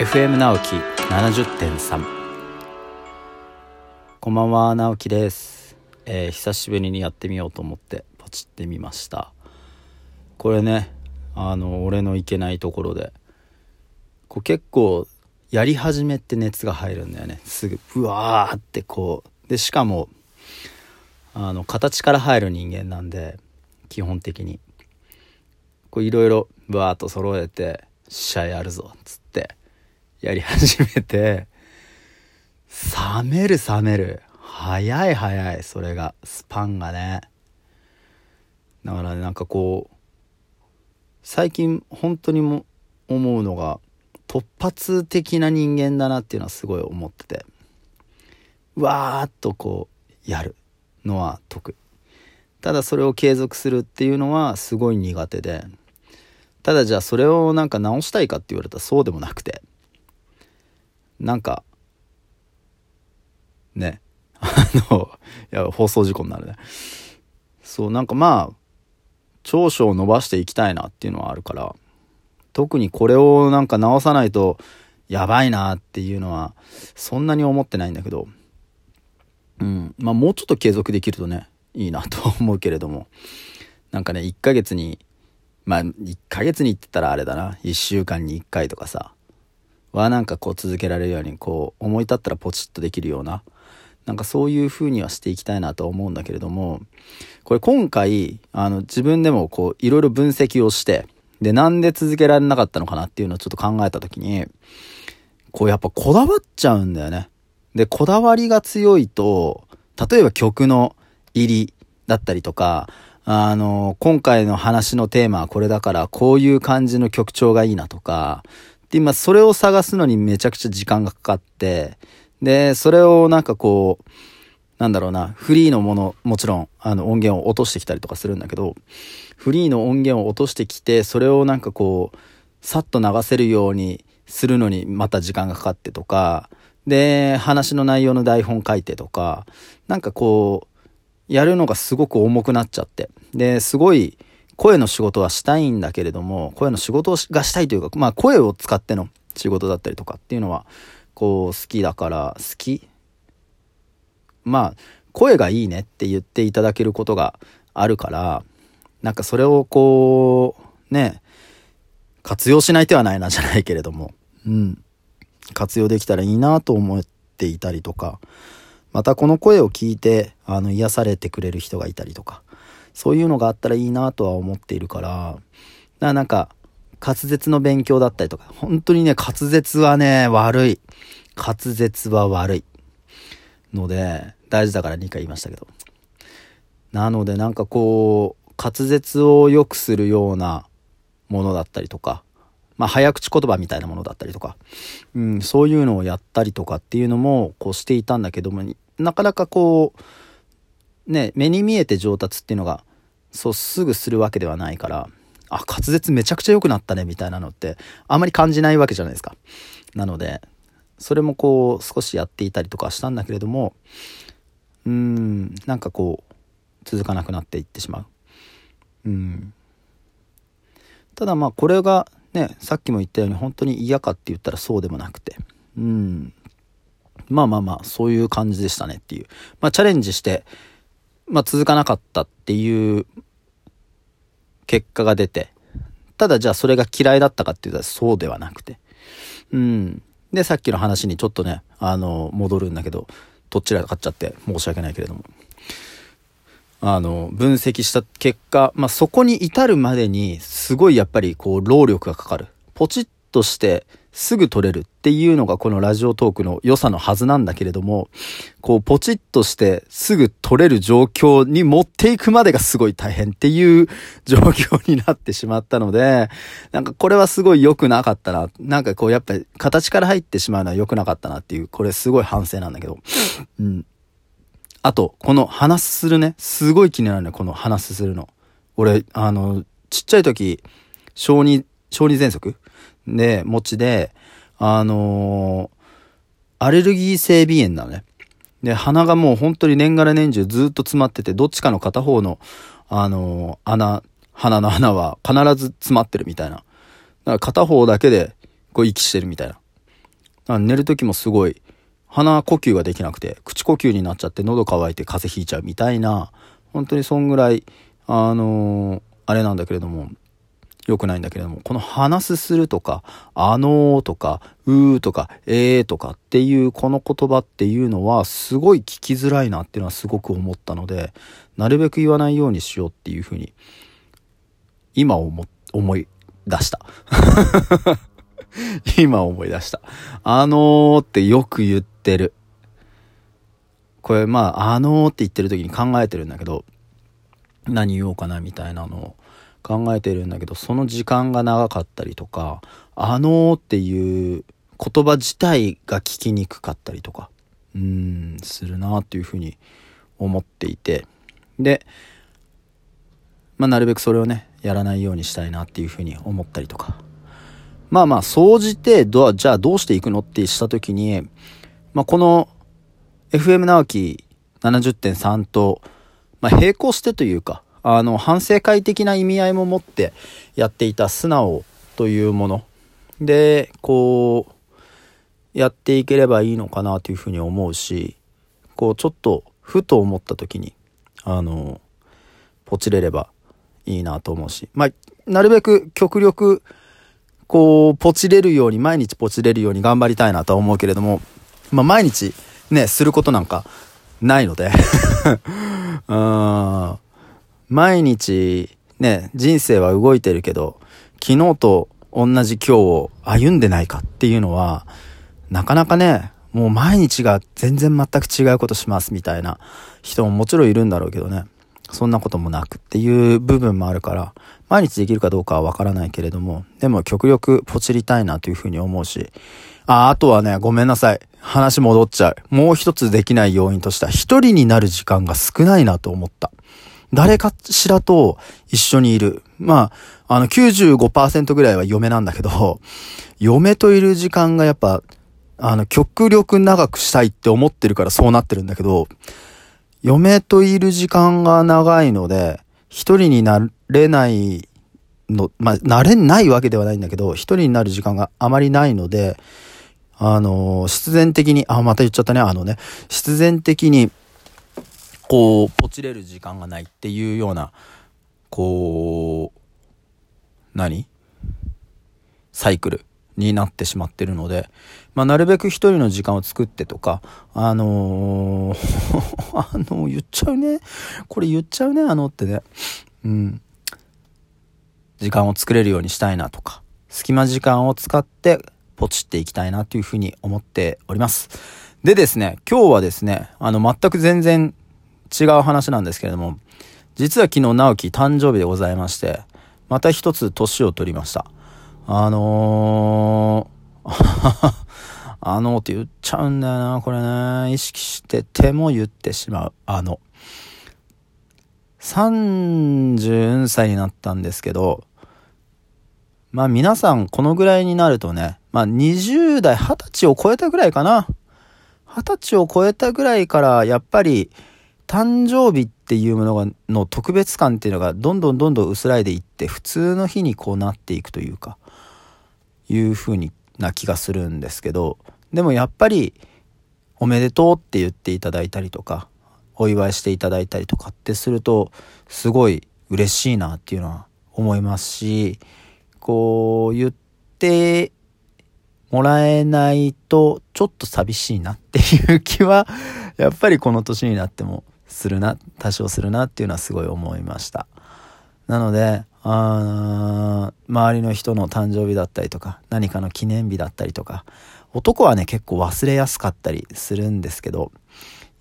FM 直樹70.3こんばんは直樹です、えー久しぶりにやってみようと思ってポチってみました。これねあの俺のいけないところでこう結構やり始めって熱が入るんだよね。すぐブワーってこう。でしかもあの形から入る人間なんで基本的に。こういろいろブワーっと揃えて「試合やるぞ」っつっやり始めて冷める冷める。早い早い。それが。スパンがね。だからなんかこう最近本当にも思うのが突発的な人間だなっていうのはすごい思ってて。うわーっとこうやるのは得。ただそれを継続するっていうのはすごい苦手で。ただじゃあそれをなんか直したいかって言われたらそうでもなくて。なんかね。あのいや放送事故になるね。そうなんかまあ長所を伸ばしていきたいなっていうのはあるから特にこれをなんか直さないとやばいなっていうのはそんなに思ってないんだけどうん。まあもうちょっと継続できるとねいいなとは思うけれども。なんかね1ヶ月にまあ1ヶ月にってたらあれだな。1週間に1回とかさ。はなんかこう続けられるようにこう思い立ったらポチッとできるようななんかそういう風にはしていきたいなと思うんだけれどもこれ今回あの自分でもこういろいろ分析をしてでなんで続けられなかったのかなっていうのをちょっと考えた時にこうやっぱこだわっちゃうんだよね。でこだわりが強いと例えば曲の入りだったりとかあの今回の話のテーマはこれだからこういう感じの曲調がいいなとかで今それを探すのにめちゃくちゃ時間がかかってでそれをなんかこうなんだろうな、フリーのもの、もちろん、あの、音源を落としてきたりとかするんだけど、フリーの音源を落としてきて、それをなんかこう、さっと流せるようにするのにまた時間がかかってとか、で、話の内容の台本書いてとか、なんかこう、やるのがすごく重くなっちゃって。で、すごい、声の仕事はしたいんだけれども、声の仕事がしたいというか、まあ声を使っての仕事だったりとかっていうのは、こう、好きだから、好き？まあ、声がいいねって言っていただけることがあるから、なんかそれをこう、ね、活用しない手はないなじゃないけれども、うん。活用できたらいいなと思っていたりとか、またこの声を聞いて、あの、癒されてくれる人がいたりとか、そういうのがあったらいいなとは思っているから、だからなんか、滑舌の勉強だったりとか、本当にね、滑舌はね、悪い。滑舌は悪い。ので、大事だから2回言いましたけど。なのでなんかこう、滑舌を良くするようなものだったりとか、まあ早口言葉みたいなものだったりとか、うん、そういうのをやったりとかっていうのもこうしていたんだけども、なかなかこう、ね、目に見えて上達っていうのが、そうすぐするわけではないから、あ、滑舌めちゃくちゃ良くなったねみたいなのって、あんまり感じないわけじゃないですか。なので、それもこう少しやっていたりとかしたんだけれどもうーんなんかこう続かなくなっていってしまう。うん。ただまあこれがねさっきも言ったように本当に嫌かって言ったらそうでもなくて。うん。まあまあまあそういう感じでしたねっていう。まあチャレンジしてまあ続かなかったっていう結果が出てただじゃあそれが嫌いだったかって言ったらそうではなくてうんで、さっきの話にちょっとね、あの、戻るんだけど、どっちらかっちゃって申し訳ないけれども。あの、分析した結果、まあ、そこに至るまでに、すごいやっぱりこう、労力がかかる。ポチッとして、すぐ取れるっていうのがこのラジオトークの良さのはずなんだけれども、こうポチッとしてすぐ取れる状況に持っていくまでがすごい大変っていう状況になってしまったので、なんかこれはすごい良くなかったな。なんかこうやっぱり形から入ってしまうのは良くなかったなっていう、これすごい反省なんだけど。うん。あと、この鼻すするね、すごい気になるね、この鼻すするの。俺、あの、ちっちゃい時、小児、小児喘息で、持ちで、あのーアレルギー性鼻炎なのね。で、鼻がもう本当に年がら年中ずっと詰まってて、どっちかの片方の、あのー穴、鼻の穴は必ず詰まってるみたいな。だから片方だけで、こう息してるみたいな。寝る時もすごい鼻呼吸ができなくて、口呼吸になっちゃって喉乾いて風邪ひいちゃうみたいな、本当にそんぐらい、あのー、あれなんだけれども、良くないんだけれども、この話すするとか、あのーとか、うーとか、えーとかっていうこの言葉っていうのはすごい聞きづらいなっていうのはすごく思ったので、なるべく言わないようにしようっていうふうに、今思、思い出した。今思い出した。あのーってよく言ってる。これまあ、あのーって言ってる時に考えてるんだけど、何言おうかなみたいなのを考えてるんだけど、その時間が長かったりとか、あのーっていう言葉自体が聞きにくかったりとか、うん、するなっていうふうに思っていて、で、まあ、なるべくそれをね、やらないようにしたいなっていうふうに思ったりとか。まあまあ、総じて、ど、じゃあどうしていくのってしたときに、まあ、この FM 直樹70.3と、まあ、並行してというか、あの、反省会的な意味合いも持ってやっていた素直というもの。で、こう、やっていければいいのかなというふうに思うし、こう、ちょっと、ふと思った時に、あの、ポチれればいいなと思うし、まあ、なるべく極力、こう、ポチれるように、毎日ポチれるように頑張りたいなとは思うけれども、まあ、毎日ね、することなんかないので。うん毎日ね、人生は動いてるけど、昨日と同じ今日を歩んでないかっていうのは、なかなかね、もう毎日が全然全く違うことしますみたいな人ももちろんいるんだろうけどね。そんなこともなくっていう部分もあるから、毎日できるかどうかはわからないけれども、でも極力ポチりたいなというふうに思うし、あ、あとはね、ごめんなさい。話戻っちゃう。もう一つできない要因としては、一人になる時間が少ないなと思った。誰かしらと一緒にいる。まあ、あの95%ぐらいは嫁なんだけど、嫁といる時間がやっぱ、あの、極力長くしたいって思ってるからそうなってるんだけど、嫁といる時間が長いので、一人になれないの、まあ、なれないわけではないんだけど、一人になる時間があまりないので、あの必然的に、あ、また言っちゃったね、あのね、必然的に、こう、ポチれる時間がないっていうような、こう、何？サイクルになってしまってるので、まあ、なるべく一人の時間を作ってとか、あのー あの言っちゃうね。これ言っちゃうね、あのってね。うん。時間を作れるようにしたいなとか、隙間時間を使ってポチっていきたいなというふうに思っております。でですね、今日はですね、あの、全く全然違う話なんですけれども、実は昨日直樹誕生日でございまして、また一つ年を取りました。あのー あのーって言っちゃうんだよな、これね。意識してても言ってしまう。あの。30歳になったんですけど、まあ皆さんこのぐらいになるとね、まあ20代、20歳を超えたぐらいかな。20歳を超えたぐらいからやっぱり誕生日っていうものが、の特別感っていうのがどんどんどんどん薄らいでいって、普通の日にこうなっていくというか、いう風にな気がするんですけど、でもやっぱり、おめでとうって言っていただいたりとか、お祝いしていただいたりとかってすると、すごい嬉しいなっていうのは思いますし、こう言ってもらえないとちょっと寂しいなっていう気は、やっぱりこの年になってもするな、多少するなっていうのはすごい思いました。なので、あ周りの人の誕生日だったりとか、何かの記念日だったりとか、男はね、結構忘れやすかったりするんですけど、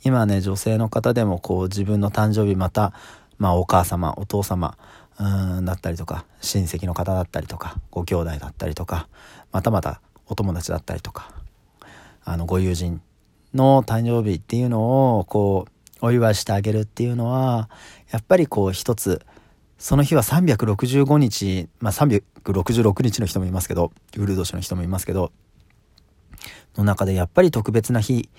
今ね、女性の方でもこう自分の誕生日また、まあお母様、お父様、うんだったりとか、親戚の方だったりとか、ご兄弟だったりとか、またまたお友達だったりとか、あの、ご友人の誕生日っていうのを、こう、お祝いしてあげるっていうのは、やっぱりこう一つ、その日は365日、まあ366日の人もいますけど、ウルー年の人もいますけど、の中でやっぱり特別な日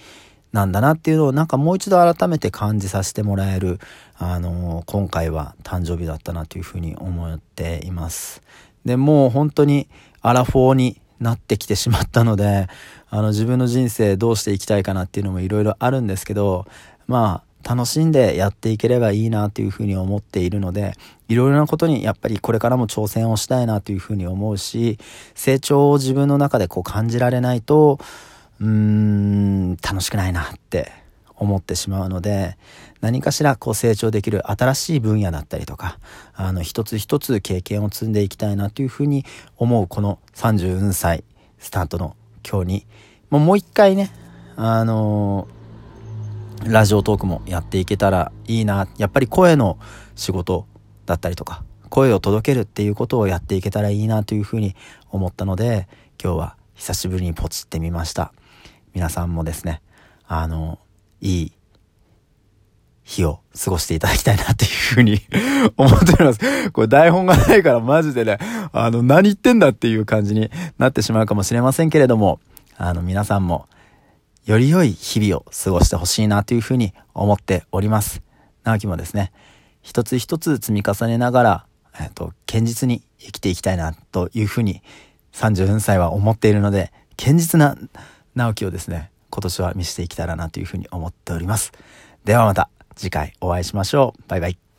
なんだなっていうのをなんかもう一度改めて感じさせてもらえる、あのー、今回は誕生日だったなというふうに思っています。で、もう本当にアラフォーになってきてしまったので、あの自分の人生どうしていきたいかなっていうのもいろいろあるんですけど、まあ、楽しんでやっていければいいなというふうに思っているので、いろいろなことにやっぱりこれからも挑戦をしたいなというふうに思うし、成長を自分の中でこう感じられないと、うーん、楽しくないなって思ってしまうので、何かしらこう成長できる新しい分野だったりとか、あの一つ一つ経験を積んでいきたいなというふうに思うこの34歳スタートの今日に、もう一回ね、あのー、ラジオトークもやっていけたらいいな。やっぱり声の仕事だったりとか、声を届けるっていうことをやっていけたらいいなというふうに思ったので、今日は久しぶりにポチってみました。皆さんもですね、あの、いい日を過ごしていただきたいなっていうふうに 思っております。これ台本がないからマジでね、あの、何言ってんだっていう感じになってしまうかもしれませんけれども、あの、皆さんも、より良い日々を過ごしてほしいなというふうに思っております。直樹もですね、一つ一つ積み重ねながら、えっ、と、堅実に生きていきたいなというふうに、34歳は思っているので、堅実な直樹をですね、今年は見せていけたらなというふうに思っております。ではまた。次回お会いしましょう。バイバイ。